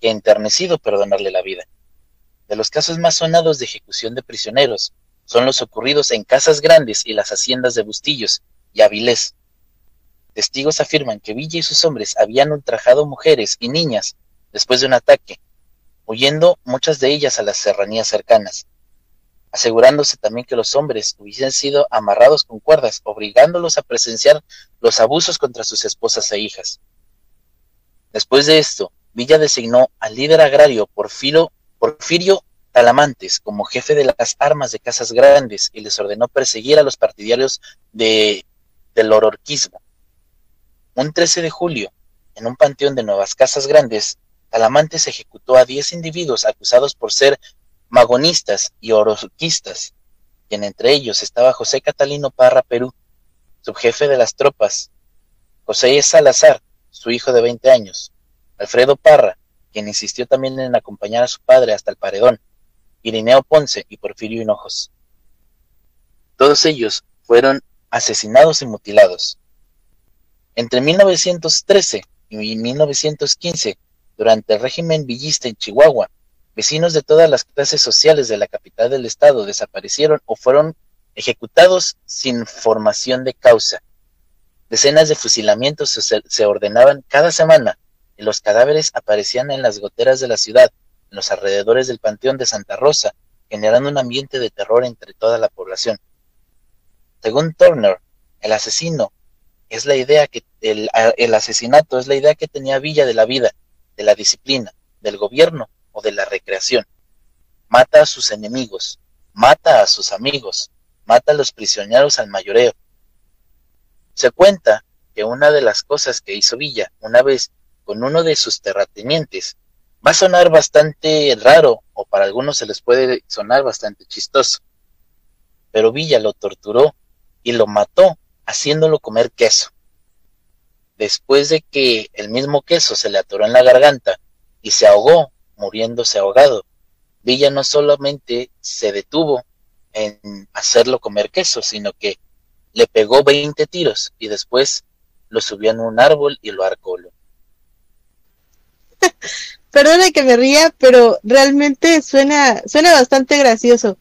que enternecido perdonarle la vida. De los casos más sonados de ejecución de prisioneros son los ocurridos en casas grandes y las haciendas de Bustillos y Avilés. Testigos afirman que Villa y sus hombres habían ultrajado mujeres y niñas después de un ataque, huyendo muchas de ellas a las serranías cercanas asegurándose también que los hombres hubiesen sido amarrados con cuerdas, obligándolos a presenciar los abusos contra sus esposas e hijas. Después de esto, Villa designó al líder agrario Porfirio, Porfirio Talamantes como jefe de las armas de casas grandes y les ordenó perseguir a los partidarios de, del ororquismo. Un 13 de julio, en un panteón de Nuevas Casas Grandes, Talamantes ejecutó a 10 individuos acusados por ser magonistas y oroquistas, quien entre ellos estaba José Catalino Parra Perú, subjefe de las tropas, José Salazar, su hijo de 20 años, Alfredo Parra, quien insistió también en acompañar a su padre hasta el paredón, Irineo Ponce y Porfirio Hinojos. Todos ellos fueron asesinados y mutilados. Entre 1913 y 1915, durante el régimen villista en Chihuahua, Vecinos de todas las clases sociales de la capital del estado desaparecieron o fueron ejecutados sin formación de causa. Decenas de fusilamientos se, ordenaban cada semana y los cadáveres aparecían en las goteras de la ciudad, en los alrededores del Panteón de Santa Rosa, generando un ambiente de terror entre toda la población. Según Turner, el asesino es la idea que el, el asesinato es la idea que tenía Villa de la vida, de la disciplina, del gobierno o de la recreación. Mata a sus enemigos, mata a sus amigos, mata a los prisioneros al mayoreo. Se cuenta que una de las cosas que hizo Villa una vez con uno de sus terratenientes va a sonar bastante raro o para algunos se les puede sonar bastante chistoso. Pero Villa lo torturó y lo mató haciéndolo comer queso. Después de que el mismo queso se le atoró en la garganta y se ahogó muriéndose ahogado. Villa no solamente se detuvo en hacerlo comer queso, sino que le pegó 20 tiros y después lo subió en un árbol y lo arcó. Perdona que me ría, pero realmente suena, suena bastante gracioso.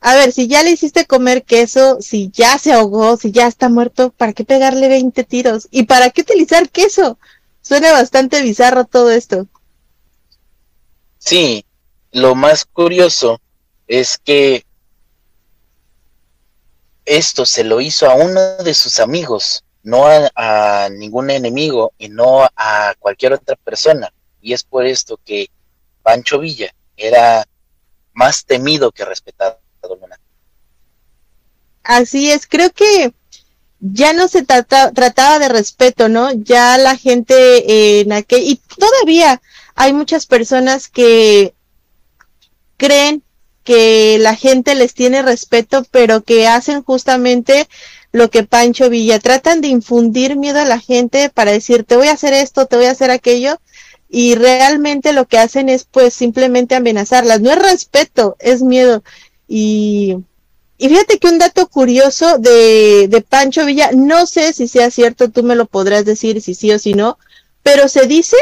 A ver, si ya le hiciste comer queso, si ya se ahogó, si ya está muerto, ¿para qué pegarle 20 tiros? ¿Y para qué utilizar queso? Suena bastante bizarro todo esto. Sí, lo más curioso es que esto se lo hizo a uno de sus amigos, no a, ningún enemigo y no a cualquier otra persona. Y es por esto que Pancho Villa era más temido que respetado. Así es, creo que ya no se trataba de respeto, ¿no? Ya la gente en aquel, y todavía hay muchas personas que creen que la gente les tiene respeto, pero que hacen justamente lo que Pancho Villa, tratan de infundir miedo a la gente para decir, te voy a hacer esto, te voy a hacer aquello, y realmente lo que hacen es pues simplemente amenazarlas. No es respeto, es miedo. Y, y fíjate que un dato curioso de, de Pancho Villa, no sé si sea cierto, tú me lo podrás decir si sí o si no, pero se dice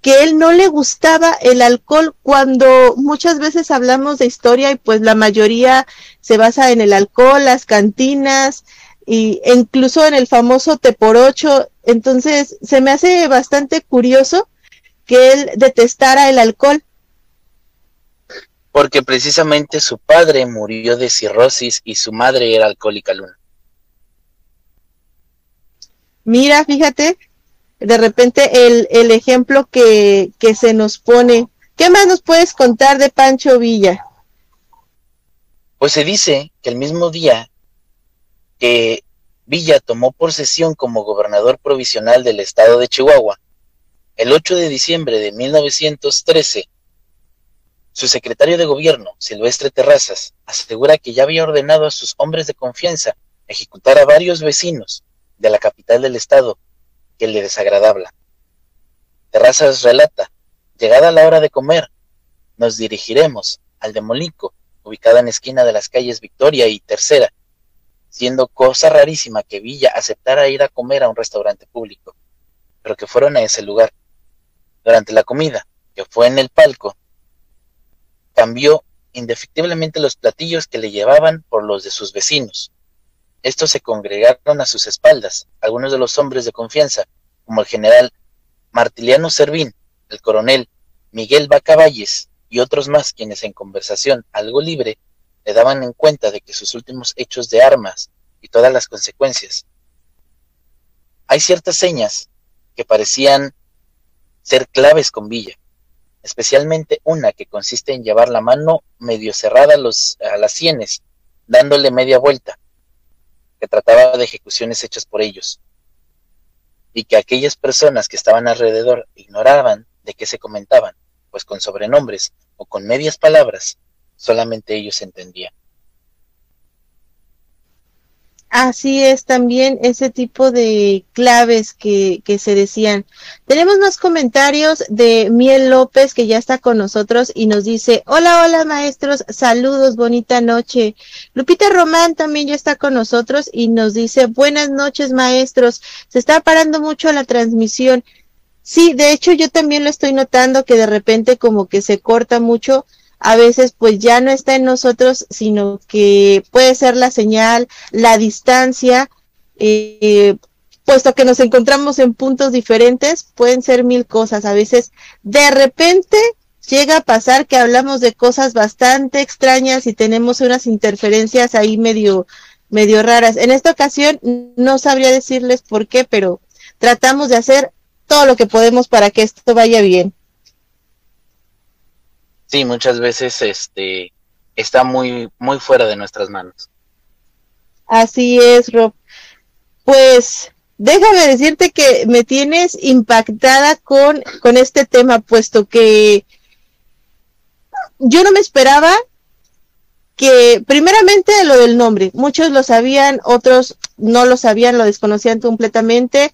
que él no le gustaba el alcohol cuando muchas veces hablamos de historia y pues la mayoría se basa en el alcohol, las cantinas y incluso en el famoso te por ocho. Entonces se me hace bastante curioso que él detestara el alcohol. Porque precisamente su padre murió de cirrosis y su madre era alcohólica luna. Mira, fíjate, de repente el, el ejemplo que, que se nos pone. ¿Qué más nos puedes contar de Pancho Villa? Pues se dice que el mismo día que Villa tomó posesión como gobernador provisional del estado de Chihuahua, el 8 de diciembre de 1913, su secretario de gobierno, Silvestre Terrazas, asegura que ya había ordenado a sus hombres de confianza ejecutar a varios vecinos de la capital del estado que le desagradaba. Terrazas relata, llegada la hora de comer, nos dirigiremos al Demolico, ubicada en esquina de las calles Victoria y Tercera, siendo cosa rarísima que Villa aceptara ir a comer a un restaurante público, pero que fueron a ese lugar. Durante la comida, que fue en el palco, cambió indefectiblemente los platillos que le llevaban por los de sus vecinos. Estos se congregaron a sus espaldas, algunos de los hombres de confianza, como el general Martiliano Servín, el coronel Miguel Bacavalles y otros más quienes en conversación algo libre le daban en cuenta de que sus últimos hechos de armas y todas las consecuencias. Hay ciertas señas que parecían ser claves con Villa, especialmente una que consiste en llevar la mano medio cerrada a, a las sienes, dándole media vuelta, que trataba de ejecuciones hechas por ellos, y que aquellas personas que estaban alrededor ignoraban de qué se comentaban, pues con sobrenombres o con medias palabras solamente ellos entendían. Así es también ese tipo de claves que, que, se decían. Tenemos más comentarios de Miel López que ya está con nosotros y nos dice, hola, hola maestros, saludos, bonita noche. Lupita Román también ya está con nosotros y nos dice, buenas noches maestros, se está parando mucho la transmisión. Sí, de hecho yo también lo estoy notando que de repente como que se corta mucho a veces pues ya no está en nosotros, sino que puede ser la señal, la distancia, eh, puesto que nos encontramos en puntos diferentes, pueden ser mil cosas. A veces de repente llega a pasar que hablamos de cosas bastante extrañas y tenemos unas interferencias ahí medio, medio raras. En esta ocasión no sabría decirles por qué, pero tratamos de hacer todo lo que podemos para que esto vaya bien. Sí, muchas veces este está muy muy fuera de nuestras manos. Así es, Rob. Pues déjame decirte que me tienes impactada con, con este tema, puesto que yo no me esperaba que, primeramente, lo del nombre. Muchos lo sabían, otros no lo sabían, lo desconocían completamente.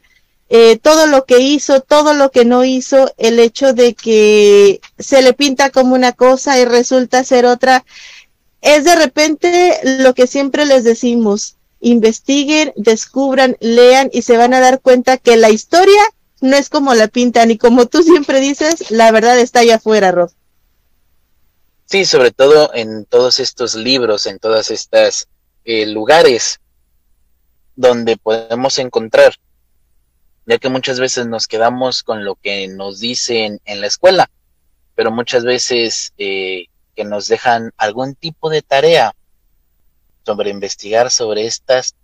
Eh, todo lo que hizo, todo lo que no hizo, el hecho de que se le pinta como una cosa y resulta ser otra, es de repente lo que siempre les decimos, investiguen, descubran, lean y se van a dar cuenta que la historia no es como la pintan y como tú siempre dices, la verdad está allá afuera, Rob. Sí, sobre todo en todos estos libros, en todos estos eh, lugares donde podemos encontrar ya que muchas veces nos quedamos con lo que nos dicen en la escuela, pero muchas veces eh, que nos dejan algún tipo de tarea sobre investigar sobre estas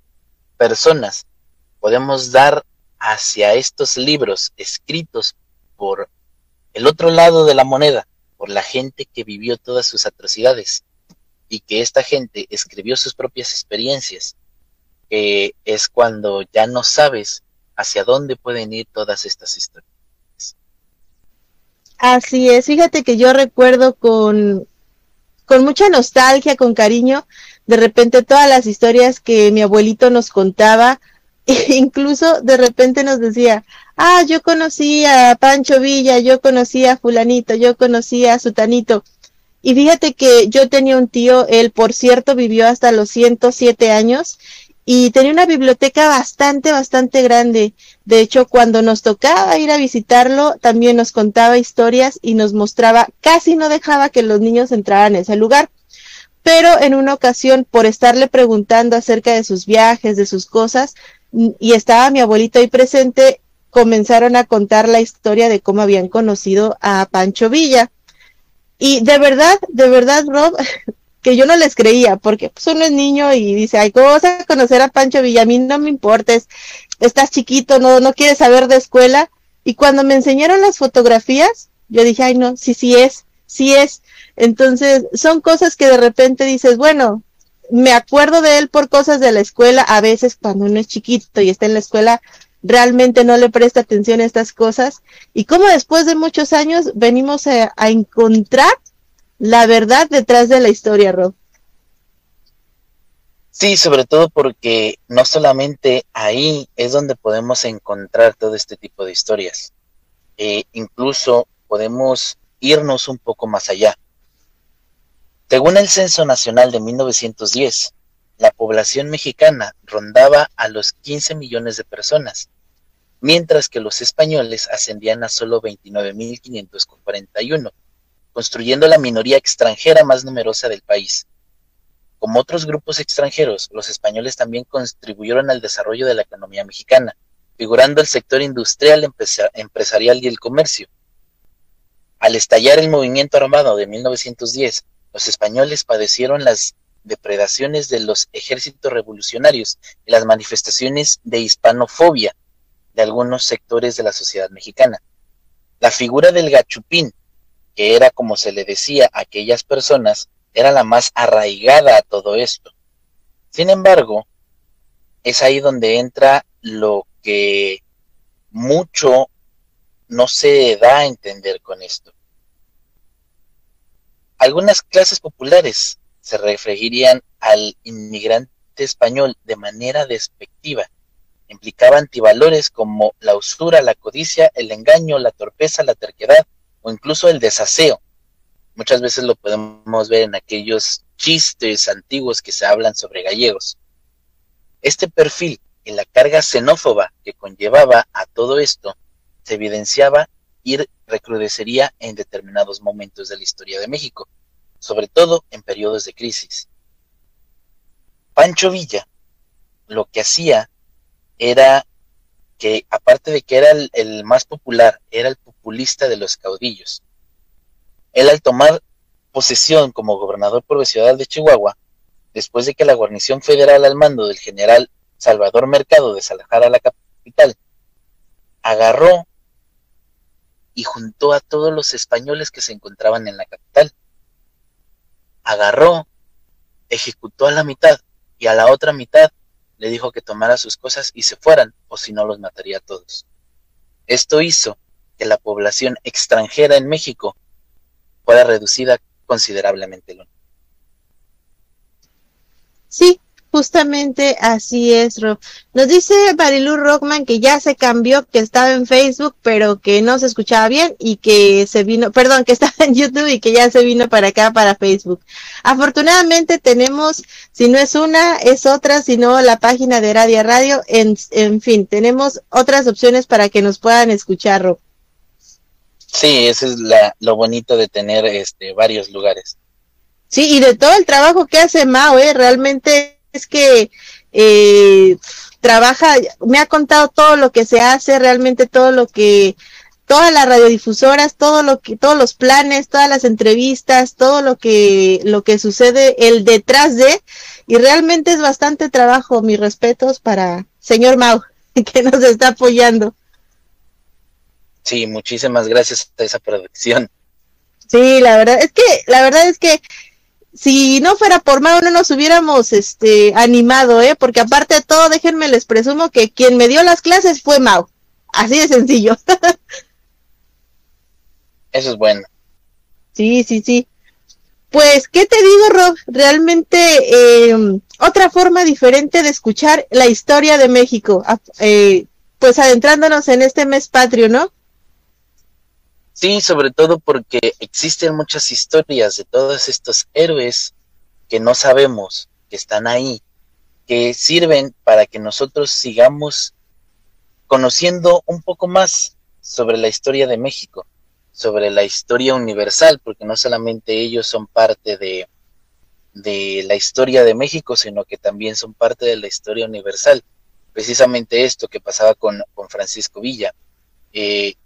personas, podemos dar hacia estos libros escritos por el otro lado de la moneda, por la gente que vivió todas sus atrocidades y que esta gente escribió sus propias experiencias, que es cuando ya no sabes hacia dónde pueden ir todas estas historias. Así es, fíjate que yo recuerdo con, con mucha nostalgia, con cariño, de repente todas las historias que mi abuelito nos contaba, e incluso de repente nos decía, ah, yo conocí a Pancho Villa, yo conocí a fulanito, yo conocí a sutanito. Y fíjate que yo tenía un tío, él por cierto vivió hasta los 107 años y tenía una biblioteca bastante, bastante grande. De hecho, cuando nos tocaba ir a visitarlo, también nos contaba historias y nos mostraba, casi no dejaba que los niños entraran en ese lugar. Pero en una ocasión, por estarle preguntando acerca de sus viajes, de sus cosas, y estaba mi abuelito ahí presente, comenzaron a contar la historia de cómo habían conocido a Pancho Villa. Y de verdad, de verdad, Rob, yo no les creía, porque pues uno es niño y dice, ay, ¿cómo vas a conocer a Pancho Villa? A mí no me importa, estás chiquito, no, no quieres saber de escuela. Y cuando me enseñaron las fotografías, yo dije, ay, no, sí, sí es, sí es. Entonces, son cosas que de repente dices, bueno, me acuerdo de él por cosas de la escuela, a veces cuando uno es chiquito y está en la escuela, realmente no le presta atención a estas cosas. Y como después de muchos años venimos a, a encontrar la verdad detrás de la historia, Rob. Sí, sobre todo porque no solamente ahí es donde podemos encontrar todo este tipo de historias. Eh, incluso podemos irnos un poco más allá. Según el Censo Nacional de 1910, la población mexicana rondaba a los 15 millones de personas, mientras que los españoles ascendían a solo 29.541 construyendo la minoría extranjera más numerosa del país. Como otros grupos extranjeros, los españoles también contribuyeron al desarrollo de la economía mexicana, figurando el sector industrial, empresarial y el comercio. Al estallar el movimiento armado de 1910, los españoles padecieron las depredaciones de los ejércitos revolucionarios y las manifestaciones de hispanofobia de algunos sectores de la sociedad mexicana. La figura del gachupín que era como se le decía a aquellas personas, era la más arraigada a todo esto. Sin embargo, es ahí donde entra lo que mucho no se da a entender con esto. Algunas clases populares se referirían al inmigrante español de manera despectiva. Implicaba antivalores como la usura, la codicia, el engaño, la torpeza, la terquedad, o incluso el desaseo. Muchas veces lo podemos ver en aquellos chistes antiguos que se hablan sobre gallegos. Este perfil y la carga xenófoba que conllevaba a todo esto se evidenciaba y recrudecería en determinados momentos de la historia de México, sobre todo en periodos de crisis. Pancho Villa lo que hacía era que aparte de que era el, más popular, era el populista de los caudillos. Él al tomar posesión como gobernador provincial de Chihuahua, después de que la guarnición federal al mando del general Salvador Mercado desalojara la capital, agarró y juntó a todos los españoles que se encontraban en la capital. Agarró, ejecutó a la mitad y a la otra mitad le dijo que tomara sus cosas y se fueran, o si no los mataría a todos. Esto hizo que la población extranjera en México fuera reducida considerablemente. Sí, Justamente así es, Rob. Nos dice Marilu Rockman que ya se cambió, que estaba en Facebook, pero que no se escuchaba bien y que se vino, perdón, que estaba en YouTube y que ya se vino para acá, para Facebook. Afortunadamente tenemos, si no es una, es otra, si no la página de Radio Radio, en, en fin, tenemos otras opciones para que nos puedan escuchar, Rob. Sí, eso es la, lo bonito de tener este varios lugares. Sí, y de todo el trabajo que hace Mao, eh, realmente es que eh, trabaja, me ha contado todo lo que se hace, realmente todo lo que, todas las radiodifusoras, todo lo que, todos los planes, todas las entrevistas, todo lo que, lo que sucede, el detrás de, y realmente es bastante trabajo, mis respetos para señor Mau, que nos está apoyando. Sí, muchísimas gracias a esa producción. Sí, la verdad es que, la verdad es que si no fuera por Mao no nos hubiéramos este animado, ¿eh? Porque aparte de todo, déjenme les presumo que quien me dio las clases fue Mao. Así de sencillo. Eso es bueno. Sí, sí, sí. pues, ¿qué te digo, Rob? Realmente eh, otra forma diferente de escuchar la historia de México, eh, pues adentrándonos en este mes patrio, ¿no? Sí, sobre todo porque existen muchas historias de todos estos héroes que no sabemos, que están ahí, que sirven para que nosotros sigamos conociendo un poco más sobre la historia de México sobre la historia universal, porque no solamente ellos son parte de, de la historia de México, sino que también son parte de la historia universal. Precisamente esto que pasaba con, con Francisco Villa. Eh,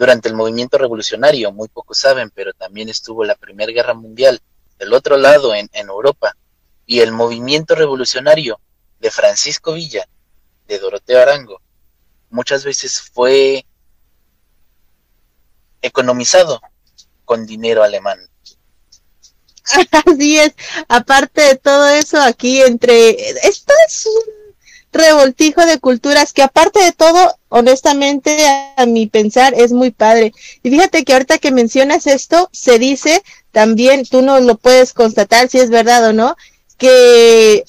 durante el movimiento revolucionario, muy pocos saben, pero también estuvo la Primera Guerra Mundial del otro lado en, en Europa. Y el movimiento revolucionario de Francisco Villa, de Doroteo Arango, muchas veces fue economizado con dinero alemán. Así es, aparte de todo eso, aquí entre, esto es un revoltijo de culturas que aparte de todo, honestamente, a mi pensar, es muy padre. Y fíjate que ahorita que mencionas esto, se dice también, tú no lo puedes constatar si es verdad o no, que,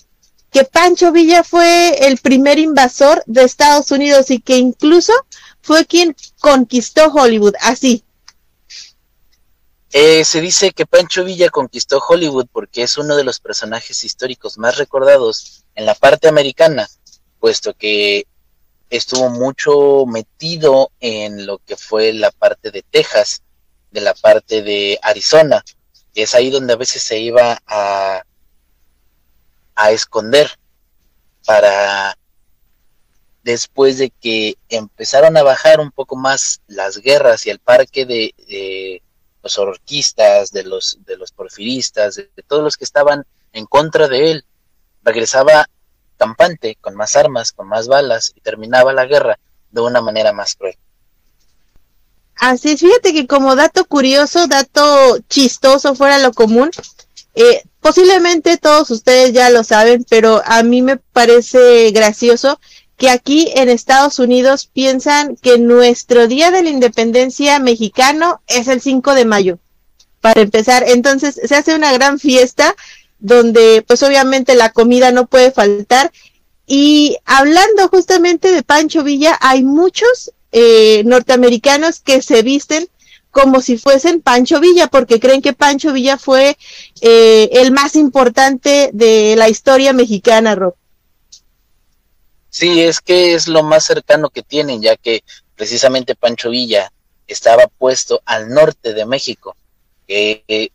que Pancho Villa fue el primer invasor de Estados Unidos y que incluso fue quien conquistó Hollywood, así. Eh, se dice que Pancho Villa conquistó Hollywood porque es uno de los personajes históricos más recordados en la parte americana, puesto que estuvo mucho metido en lo que fue la parte de Texas, de la parte de Arizona, y es ahí donde a veces se iba a, a esconder para después de que empezaron a bajar un poco más las guerras y el parque de, los orquistas, de los, de los porfiristas, de, todos los que estaban en contra de él, regresaba campante, con más armas, con más balas, y terminaba la guerra de una manera más cruel. Así es, fíjate que como dato curioso, dato chistoso fuera lo común, eh, posiblemente todos ustedes ya lo saben, pero a mí me parece gracioso que aquí en Estados Unidos piensan que nuestro Día de la Independencia mexicano es el 5 de mayo, para empezar. Entonces se hace una gran fiesta donde pues obviamente la comida no puede faltar. Y hablando justamente de Pancho Villa, hay muchos eh, norteamericanos que se visten como si fuesen Pancho Villa, porque creen que Pancho Villa fue eh, el más importante de la historia mexicana, Rob. Sí, es que es lo más cercano que tienen, ya que precisamente Pancho Villa estaba puesto al norte de México, que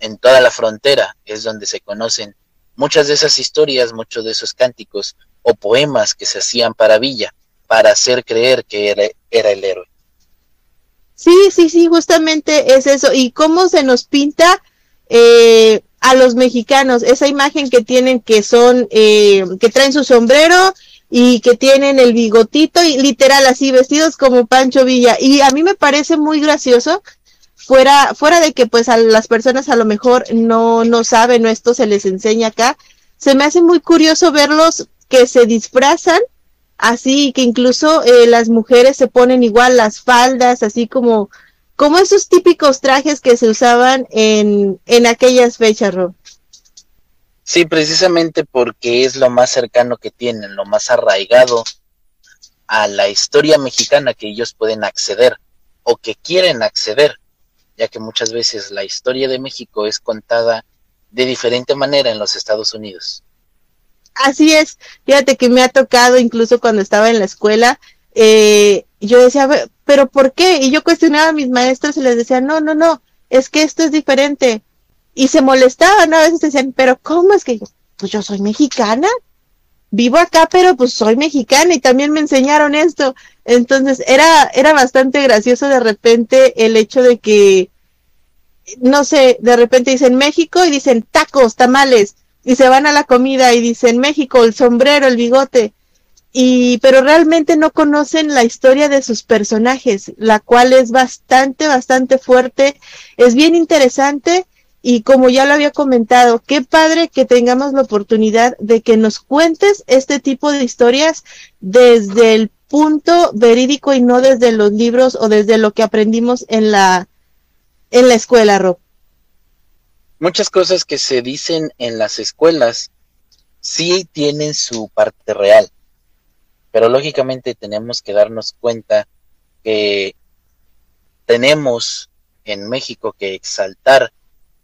en toda la frontera es donde se conocen muchas de esas historias, muchos de esos cánticos o poemas que se hacían para Villa, para hacer creer que era, era el héroe. Sí, sí, sí, justamente es eso. ¿Y cómo se nos pinta eh, a los mexicanos esa imagen que tienen que son, eh, que traen su sombrero y que tienen el bigotito y literal así vestidos como Pancho Villa y a mí me parece muy gracioso fuera fuera de que pues a las personas a lo mejor no no saben esto se les enseña acá se me hace muy curioso verlos que se disfrazan así que incluso eh, las mujeres se ponen igual las faldas así como como esos típicos trajes que se usaban en en aquellas fechas Rob. Sí, precisamente porque es lo más cercano que tienen, lo más arraigado a la historia mexicana que ellos pueden acceder o que quieren acceder, ya que muchas veces la historia de México es contada de diferente manera en los Estados Unidos. Así es, fíjate que me ha tocado incluso cuando estaba en la escuela, eh, yo decía, pero ¿por qué? Y yo cuestionaba a mis maestros y les decía, no, no, no, es que esto es diferente y se molestaban, a veces decían, pero ¿cómo es que yo? Pues yo soy mexicana, vivo acá, pero pues soy mexicana y también me enseñaron esto. Entonces era, era bastante gracioso de repente el hecho de que, no sé, de repente dicen México y dicen tacos, tamales, y se van a la comida y dicen México, el sombrero, el bigote. Y, pero realmente no conocen la historia de sus personajes, la cual es bastante, bastante fuerte, es bien interesante y como ya lo había comentado, qué padre que tengamos la oportunidad de que nos cuentes este tipo de historias desde el punto verídico y no desde los libros o desde lo que aprendimos en la en la escuela, Rob. muchas cosas que se dicen en las escuelas sí tienen su parte real, pero lógicamente tenemos que darnos cuenta que tenemos en México que exaltar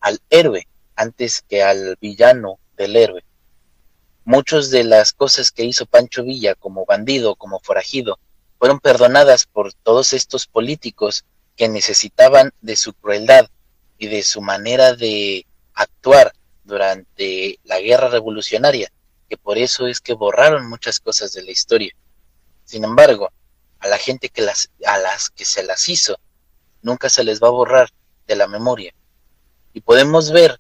al héroe antes que al villano del héroe. Muchas de las cosas que hizo Pancho Villa como bandido, como forajido, fueron perdonadas por todos estos políticos que necesitaban de su crueldad y de su manera de actuar durante la guerra revolucionaria, que por eso es que borraron muchas cosas de la historia. Sin embargo, a la gente que las, a las que se las hizo, nunca se les va a borrar de la memoria. Y podemos ver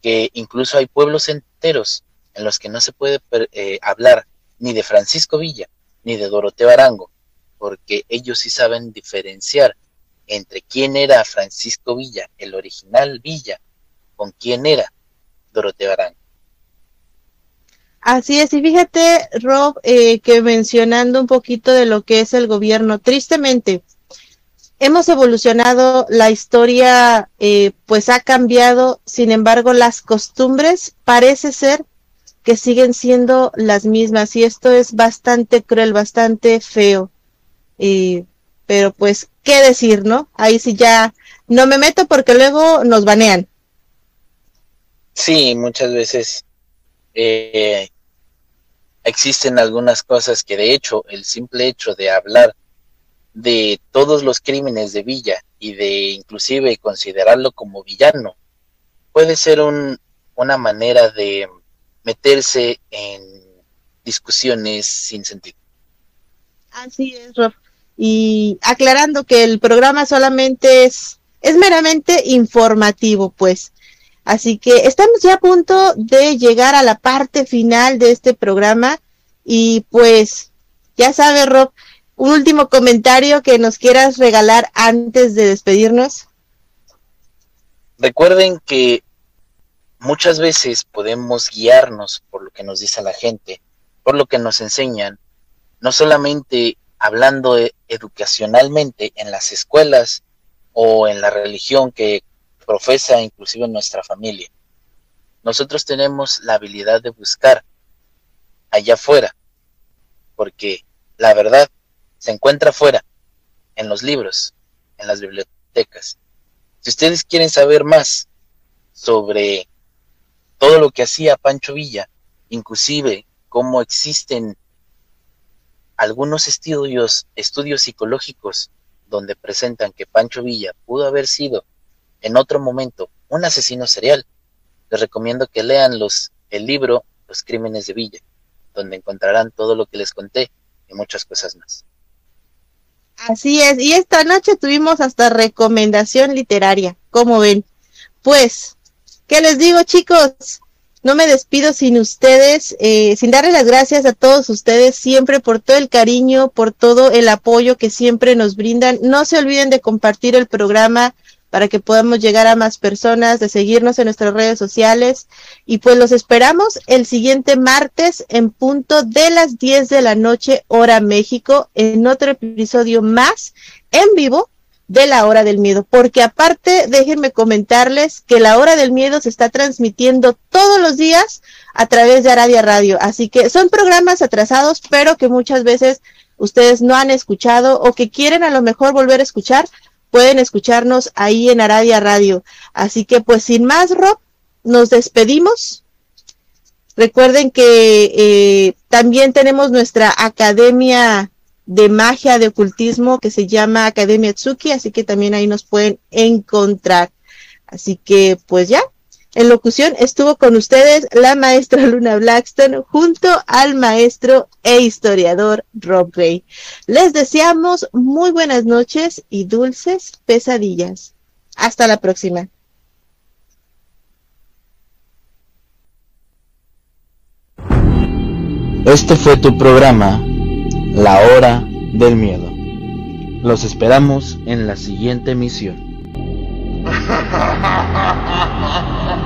que incluso hay pueblos enteros en los que no se puede eh, hablar ni de Francisco Villa ni de Doroteo Arango, porque ellos sí saben diferenciar entre quién era Francisco Villa, el original Villa, con quién era Doroteo Arango. Así es, y fíjate, Rob, eh, que mencionando un poquito de lo que es el gobierno, tristemente, hemos evolucionado, la historia eh, pues ha cambiado, sin embargo las costumbres parece ser que siguen siendo las mismas y esto es bastante cruel, bastante feo. pero pues, ¿qué decir, no? Ahí sí ya no me meto porque luego nos banean. Sí, muchas veces eh, existen algunas cosas que de hecho el simple hecho de hablar de todos los crímenes de Villa y de inclusive considerarlo como villano, puede ser un, una manera de meterse en discusiones sin sentido. Así es, Rob. Y aclarando que el programa solamente es, es meramente informativo, pues. Así que estamos ya a punto de llegar a la parte final de este programa y pues ya sabe Rob, un último comentario que nos quieras regalar antes de despedirnos. Recuerden que muchas veces podemos guiarnos por lo que nos dice la gente, por lo que nos enseñan, no solamente hablando educacionalmente en las escuelas o en la religión que profesa inclusive nuestra familia. Nosotros tenemos la habilidad de buscar allá afuera, porque la verdad se encuentra afuera, en los libros, en las bibliotecas. Si ustedes quieren saber más sobre todo lo que hacía Pancho Villa, inclusive cómo existen algunos estudios, estudios psicológicos donde presentan que Pancho Villa pudo haber sido en otro momento un asesino serial, les recomiendo que lean los, el libro Los Crímenes de Villa, donde encontrarán todo lo que les conté y muchas cosas más. Así es, y esta noche tuvimos hasta recomendación literaria, como ven. Pues, ¿qué les digo chicos? No me despido sin ustedes, eh, sin darles las gracias a todos ustedes siempre por todo el cariño, por todo el apoyo que siempre nos brindan. No se olviden de compartir el programa para que podamos llegar a más personas, de seguirnos en nuestras redes sociales. Y pues los esperamos el siguiente martes en punto de las 10 de la noche, hora México, en otro episodio más en vivo de la hora del miedo, porque aparte déjenme comentarles que la hora del miedo se está transmitiendo todos los días a través de Aradia Radio, así que son programas atrasados, pero que muchas veces ustedes no han escuchado o que quieren a lo mejor volver a escuchar, pueden escucharnos ahí en Aradia Radio. Así que pues sin más, Rob, nos despedimos. Recuerden que eh, también tenemos nuestra academia de magia de ocultismo que se llama Academia Tsuki, así que también ahí nos pueden encontrar. Así que pues ya, en locución estuvo con ustedes la maestra Luna Blackstone junto al maestro e historiador Rob Gray. Les deseamos muy buenas noches y dulces pesadillas. Hasta la próxima. Este fue tu programa, La Hora del Miedo. Los esperamos en la siguiente emisión.